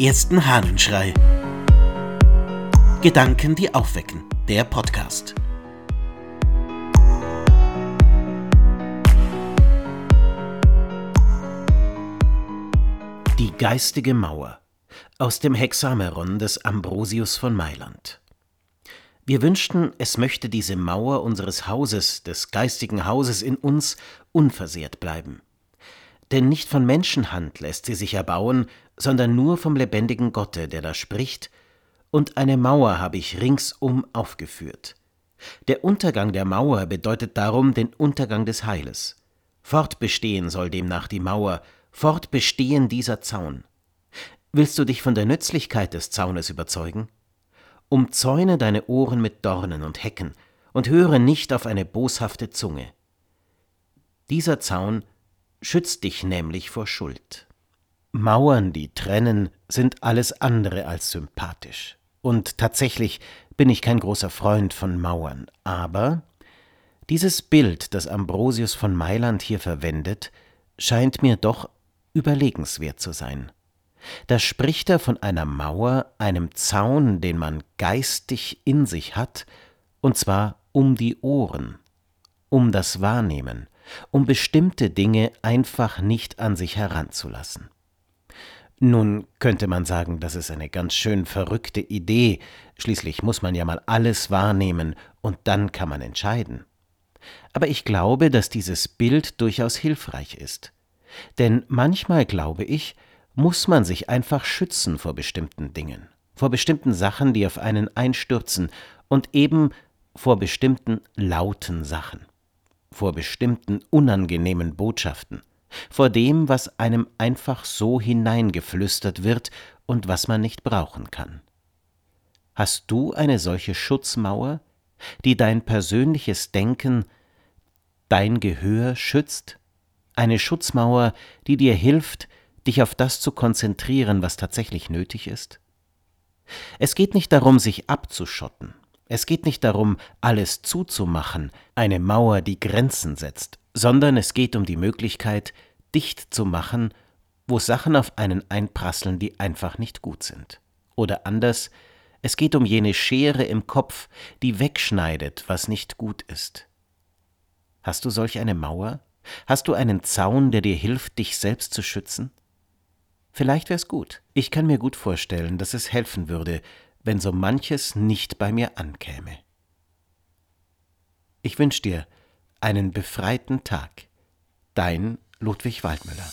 ersten Hahnenschrei. Gedanken, die aufwecken. Der Podcast. Die geistige Mauer aus dem Hexameron des Ambrosius von Mailand. Wir wünschten, es möchte diese Mauer unseres Hauses, des geistigen Hauses in uns, unversehrt bleiben. Denn nicht von Menschenhand lässt sie sich erbauen, sondern nur vom lebendigen Gotte, der da spricht, und eine Mauer habe ich ringsum aufgeführt. Der Untergang der Mauer bedeutet darum den Untergang des Heiles. Fortbestehen soll demnach die Mauer, fortbestehen dieser Zaun. Willst du dich von der Nützlichkeit des Zaunes überzeugen? Umzäune deine Ohren mit Dornen und Hecken und höre nicht auf eine boshafte Zunge. Dieser Zaun schützt dich nämlich vor Schuld. Mauern, die trennen, sind alles andere als sympathisch. Und tatsächlich bin ich kein großer Freund von Mauern, aber dieses Bild, das Ambrosius von Mailand hier verwendet, scheint mir doch überlegenswert zu sein. Da spricht er von einer Mauer, einem Zaun, den man geistig in sich hat, und zwar um die Ohren, um das Wahrnehmen, um bestimmte Dinge einfach nicht an sich heranzulassen. Nun könnte man sagen, das ist eine ganz schön verrückte Idee, schließlich muss man ja mal alles wahrnehmen und dann kann man entscheiden. Aber ich glaube, dass dieses Bild durchaus hilfreich ist. Denn manchmal glaube ich, muss man sich einfach schützen vor bestimmten Dingen, vor bestimmten Sachen, die auf einen einstürzen und eben vor bestimmten lauten Sachen vor bestimmten unangenehmen Botschaften, vor dem, was einem einfach so hineingeflüstert wird und was man nicht brauchen kann. Hast du eine solche Schutzmauer, die dein persönliches Denken, dein Gehör schützt? Eine Schutzmauer, die dir hilft, dich auf das zu konzentrieren, was tatsächlich nötig ist? Es geht nicht darum, sich abzuschotten, es geht nicht darum, alles zuzumachen, eine Mauer, die Grenzen setzt, sondern es geht um die Möglichkeit, dicht zu machen, wo Sachen auf einen einprasseln, die einfach nicht gut sind. Oder anders, es geht um jene Schere im Kopf, die wegschneidet, was nicht gut ist. Hast du solch eine Mauer? Hast du einen Zaun, der dir hilft, dich selbst zu schützen? Vielleicht wär's gut. Ich kann mir gut vorstellen, dass es helfen würde, wenn so manches nicht bei mir ankäme. Ich wünsche dir einen befreiten Tag. Dein Ludwig Waldmüller.